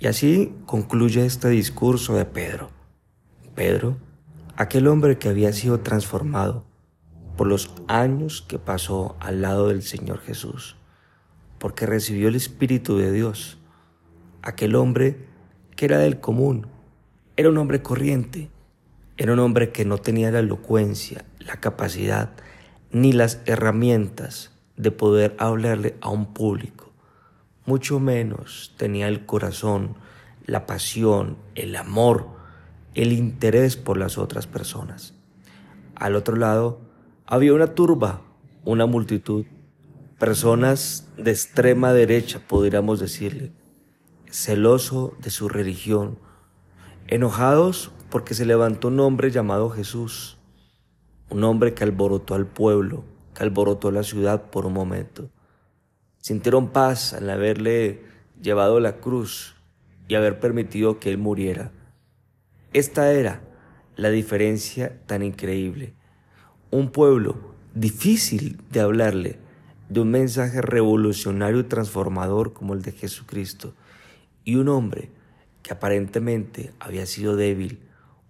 Y así concluye este discurso de Pedro. Pedro, aquel hombre que había sido transformado por los años que pasó al lado del Señor Jesús, porque recibió el Espíritu de Dios, aquel hombre que era del común, era un hombre corriente, era un hombre que no tenía la elocuencia, la capacidad ni las herramientas de poder hablarle a un público, mucho menos tenía el corazón, la pasión, el amor, el interés por las otras personas. Al otro lado había una turba, una multitud, personas de extrema derecha, podríamos decirle, celoso de su religión, enojados porque se levantó un hombre llamado Jesús, un hombre que alborotó al pueblo, que alborotó la ciudad por un momento. Sintieron paz al haberle llevado la cruz y haber permitido que él muriera. Esta era la diferencia tan increíble. Un pueblo difícil de hablarle de un mensaje revolucionario y transformador como el de Jesucristo y un hombre que aparentemente había sido débil,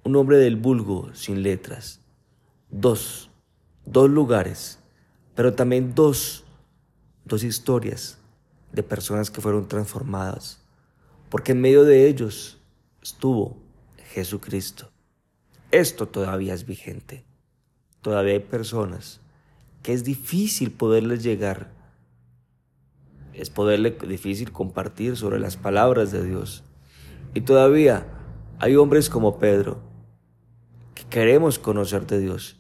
un hombre del vulgo sin letras. Dos, dos lugares, pero también dos, historias de personas que fueron transformadas, porque en medio de ellos estuvo Jesucristo. Esto todavía es vigente. Todavía hay personas que es difícil poderles llegar. Es poderle difícil compartir sobre las palabras de Dios. Y todavía hay hombres como Pedro que queremos conocer de Dios,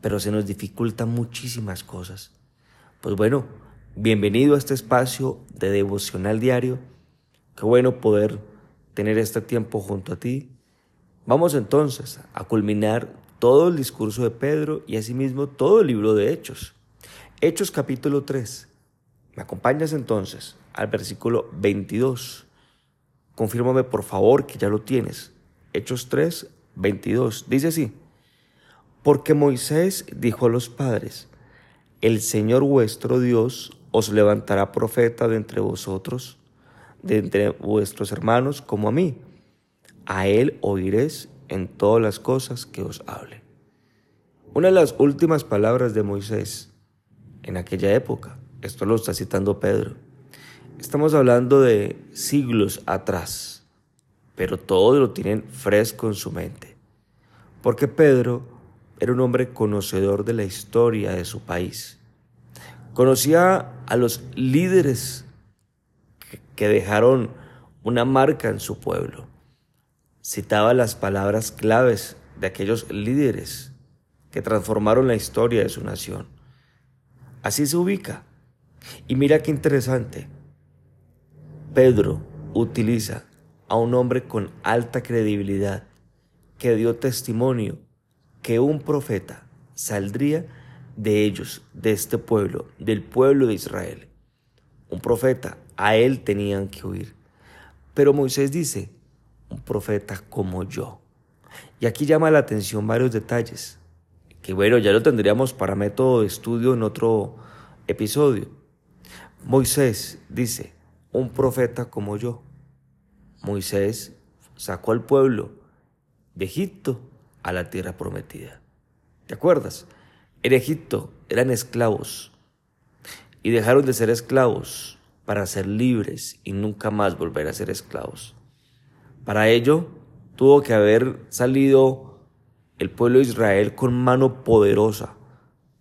pero se nos dificultan muchísimas cosas. Pues bueno, bienvenido a este espacio de devocional diario. Qué bueno poder tener este tiempo junto a ti. Vamos entonces a culminar todo el discurso de Pedro y asimismo todo el libro de Hechos. Hechos capítulo 3. ¿Me acompañas entonces al versículo 22? Confírmame por favor que ya lo tienes. Hechos 3, 22. Dice así. Porque Moisés dijo a los padres, el Señor vuestro Dios os levantará profeta de entre vosotros, de entre vuestros hermanos como a mí. A él oiréis en todas las cosas que os hable. Una de las últimas palabras de Moisés en aquella época, esto lo está citando Pedro, estamos hablando de siglos atrás, pero todo lo tienen fresco en su mente, porque Pedro era un hombre conocedor de la historia de su país, conocía a los líderes que dejaron una marca en su pueblo citaba las palabras claves de aquellos líderes que transformaron la historia de su nación. Así se ubica. Y mira qué interesante. Pedro utiliza a un hombre con alta credibilidad que dio testimonio que un profeta saldría de ellos, de este pueblo, del pueblo de Israel. Un profeta, a él tenían que huir. Pero Moisés dice, un profeta como yo. Y aquí llama la atención varios detalles, que bueno, ya lo tendríamos para método de estudio en otro episodio. Moisés dice, un profeta como yo. Moisés sacó al pueblo de Egipto a la tierra prometida. ¿Te acuerdas? En Egipto eran esclavos y dejaron de ser esclavos para ser libres y nunca más volver a ser esclavos. Para ello, tuvo que haber salido el pueblo de Israel con mano poderosa,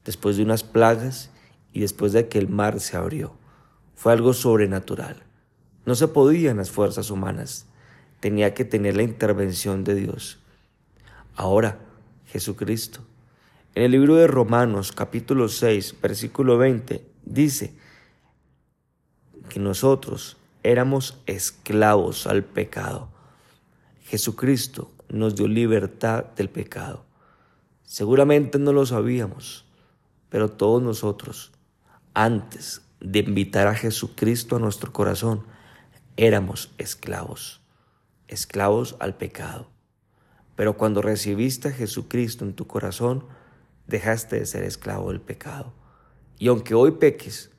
después de unas plagas y después de que el mar se abrió. Fue algo sobrenatural. No se podían las fuerzas humanas, tenía que tener la intervención de Dios. Ahora, Jesucristo. En el libro de Romanos capítulo 6, versículo 20, dice que nosotros éramos esclavos al pecado Jesucristo nos dio libertad del pecado. Seguramente no lo sabíamos, pero todos nosotros, antes de invitar a Jesucristo a nuestro corazón, éramos esclavos, esclavos al pecado. Pero cuando recibiste a Jesucristo en tu corazón, dejaste de ser esclavo del pecado. Y aunque hoy peques,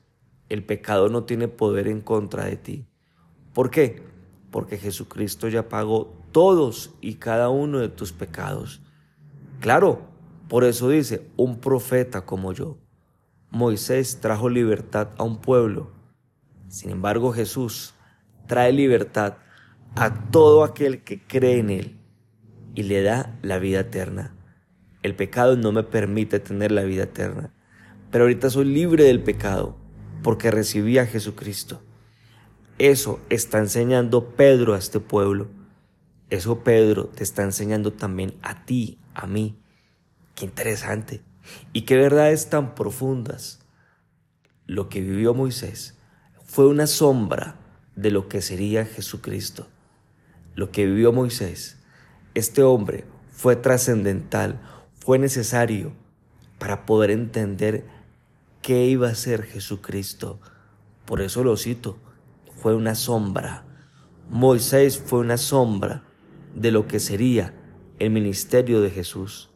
el pecado no tiene poder en contra de ti. ¿Por qué? porque Jesucristo ya pagó todos y cada uno de tus pecados. Claro, por eso dice, un profeta como yo. Moisés trajo libertad a un pueblo. Sin embargo, Jesús trae libertad a todo aquel que cree en Él y le da la vida eterna. El pecado no me permite tener la vida eterna, pero ahorita soy libre del pecado porque recibí a Jesucristo. Eso está enseñando Pedro a este pueblo. Eso Pedro te está enseñando también a ti, a mí. Qué interesante. Y qué verdades tan profundas. Lo que vivió Moisés fue una sombra de lo que sería Jesucristo. Lo que vivió Moisés, este hombre, fue trascendental, fue necesario para poder entender qué iba a ser Jesucristo. Por eso lo cito, fue una sombra. Moisés fue una sombra de lo que sería el ministerio de Jesús.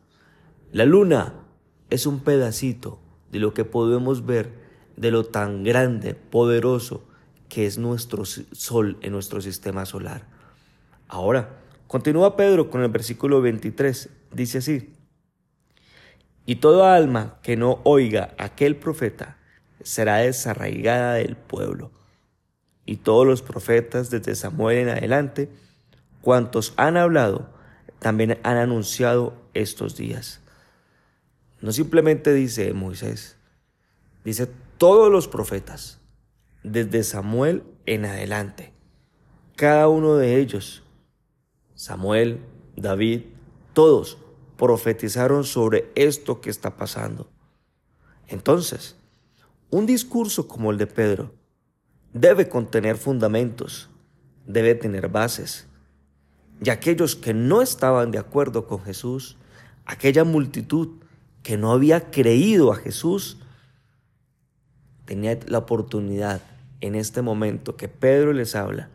La luna es un pedacito de lo que podemos ver de lo tan grande, poderoso que es nuestro sol en nuestro sistema solar. Ahora, continúa Pedro con el versículo 23, dice así, y toda alma que no oiga aquel profeta será desarraigada del pueblo. Y todos los profetas desde Samuel en adelante, cuantos han hablado, también han anunciado estos días. No simplemente dice Moisés, dice todos los profetas, desde Samuel en adelante. Cada uno de ellos, Samuel, David, todos profetizaron sobre esto que está pasando. Entonces, un discurso como el de Pedro debe contener fundamentos, debe tener bases. Y aquellos que no estaban de acuerdo con Jesús, aquella multitud que no había creído a Jesús, tenía la oportunidad en este momento que Pedro les habla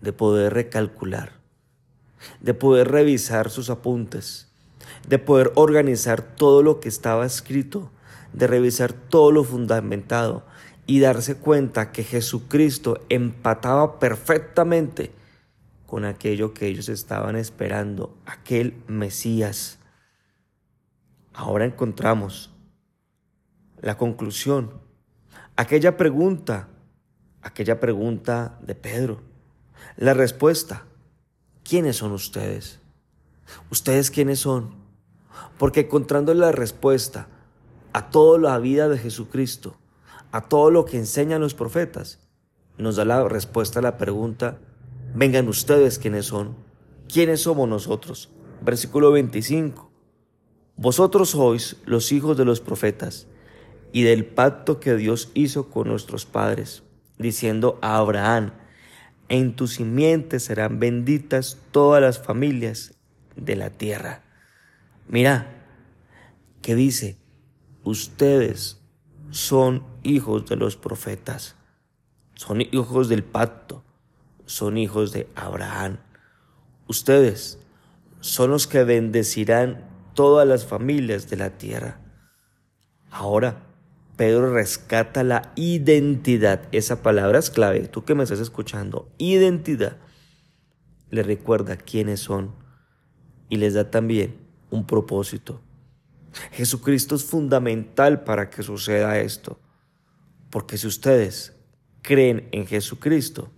de poder recalcular, de poder revisar sus apuntes, de poder organizar todo lo que estaba escrito, de revisar todo lo fundamentado y darse cuenta que Jesucristo empataba perfectamente con aquello que ellos estaban esperando, aquel Mesías. Ahora encontramos la conclusión, aquella pregunta, aquella pregunta de Pedro, la respuesta, ¿quiénes son ustedes? ¿Ustedes quiénes son? Porque encontrando la respuesta a toda la vida de Jesucristo, a todo lo que enseñan los profetas, nos da la respuesta a la pregunta, vengan ustedes quiénes son, quiénes somos nosotros. Versículo 25. Vosotros sois los hijos de los profetas y del pacto que Dios hizo con nuestros padres, diciendo a Abraham, en tu simiente serán benditas todas las familias de la tierra. Mira, que dice, ustedes son hijos de los profetas, son hijos del pacto, son hijos de Abraham. Ustedes son los que bendecirán todas las familias de la tierra. Ahora, Pedro rescata la identidad. Esa palabra es clave. Tú que me estás escuchando, identidad. Le recuerda quiénes son y les da también un propósito. Jesucristo es fundamental para que suceda esto. Porque si ustedes creen en Jesucristo,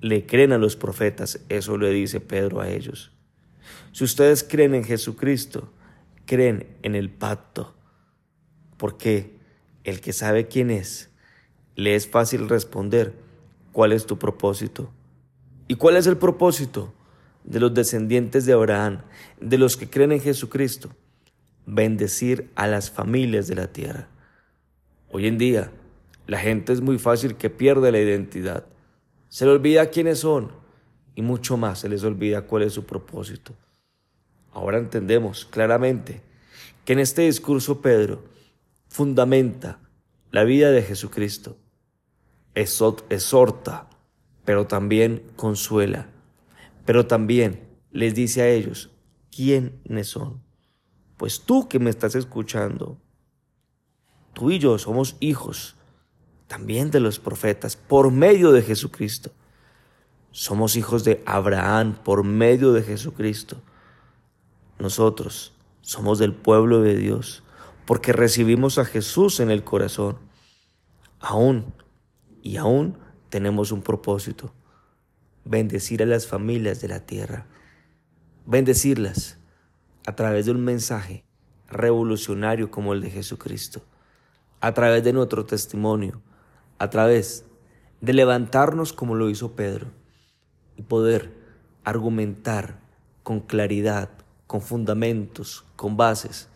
le creen a los profetas, eso le dice Pedro a ellos. Si ustedes creen en Jesucristo, creen en el pacto, porque el que sabe quién es, le es fácil responder cuál es tu propósito. ¿Y cuál es el propósito de los descendientes de Abraham, de los que creen en Jesucristo? Bendecir a las familias de la tierra. Hoy en día, la gente es muy fácil que pierde la identidad. Se le olvida quiénes son y mucho más se les olvida cuál es su propósito. Ahora entendemos claramente que en este discurso Pedro fundamenta la vida de Jesucristo, exhorta, pero también consuela, pero también les dice a ellos quiénes son. Pues tú que me estás escuchando, tú y yo somos hijos también de los profetas por medio de Jesucristo. Somos hijos de Abraham por medio de Jesucristo. Nosotros somos del pueblo de Dios porque recibimos a Jesús en el corazón. Aún y aún tenemos un propósito, bendecir a las familias de la tierra, bendecirlas a través de un mensaje revolucionario como el de Jesucristo, a través de nuestro testimonio, a través de levantarnos como lo hizo Pedro y poder argumentar con claridad, con fundamentos, con bases,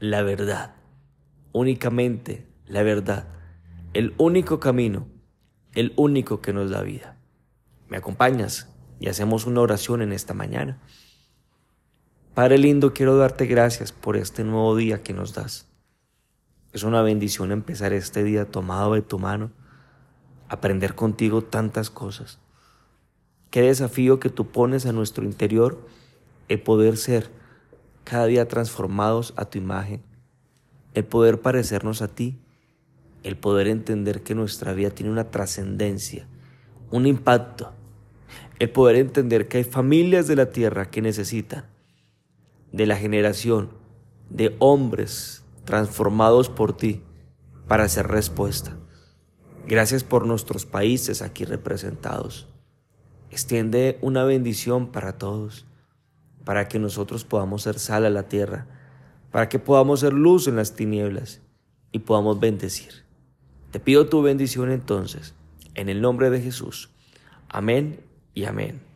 la verdad, únicamente la verdad, el único camino, el único que nos da vida. ¿Me acompañas? Y hacemos una oración en esta mañana. Padre lindo, quiero darte gracias por este nuevo día que nos das. Es una bendición empezar este día tomado de tu mano, aprender contigo tantas cosas. Qué desafío que tú pones a nuestro interior el poder ser cada día transformados a tu imagen, el poder parecernos a ti, el poder entender que nuestra vida tiene una trascendencia, un impacto, el poder entender que hay familias de la tierra que necesitan de la generación de hombres transformados por ti para hacer respuesta. Gracias por nuestros países aquí representados. Extiende una bendición para todos, para que nosotros podamos ser sal a la tierra, para que podamos ser luz en las tinieblas y podamos bendecir. Te pido tu bendición entonces, en el nombre de Jesús. Amén y amén.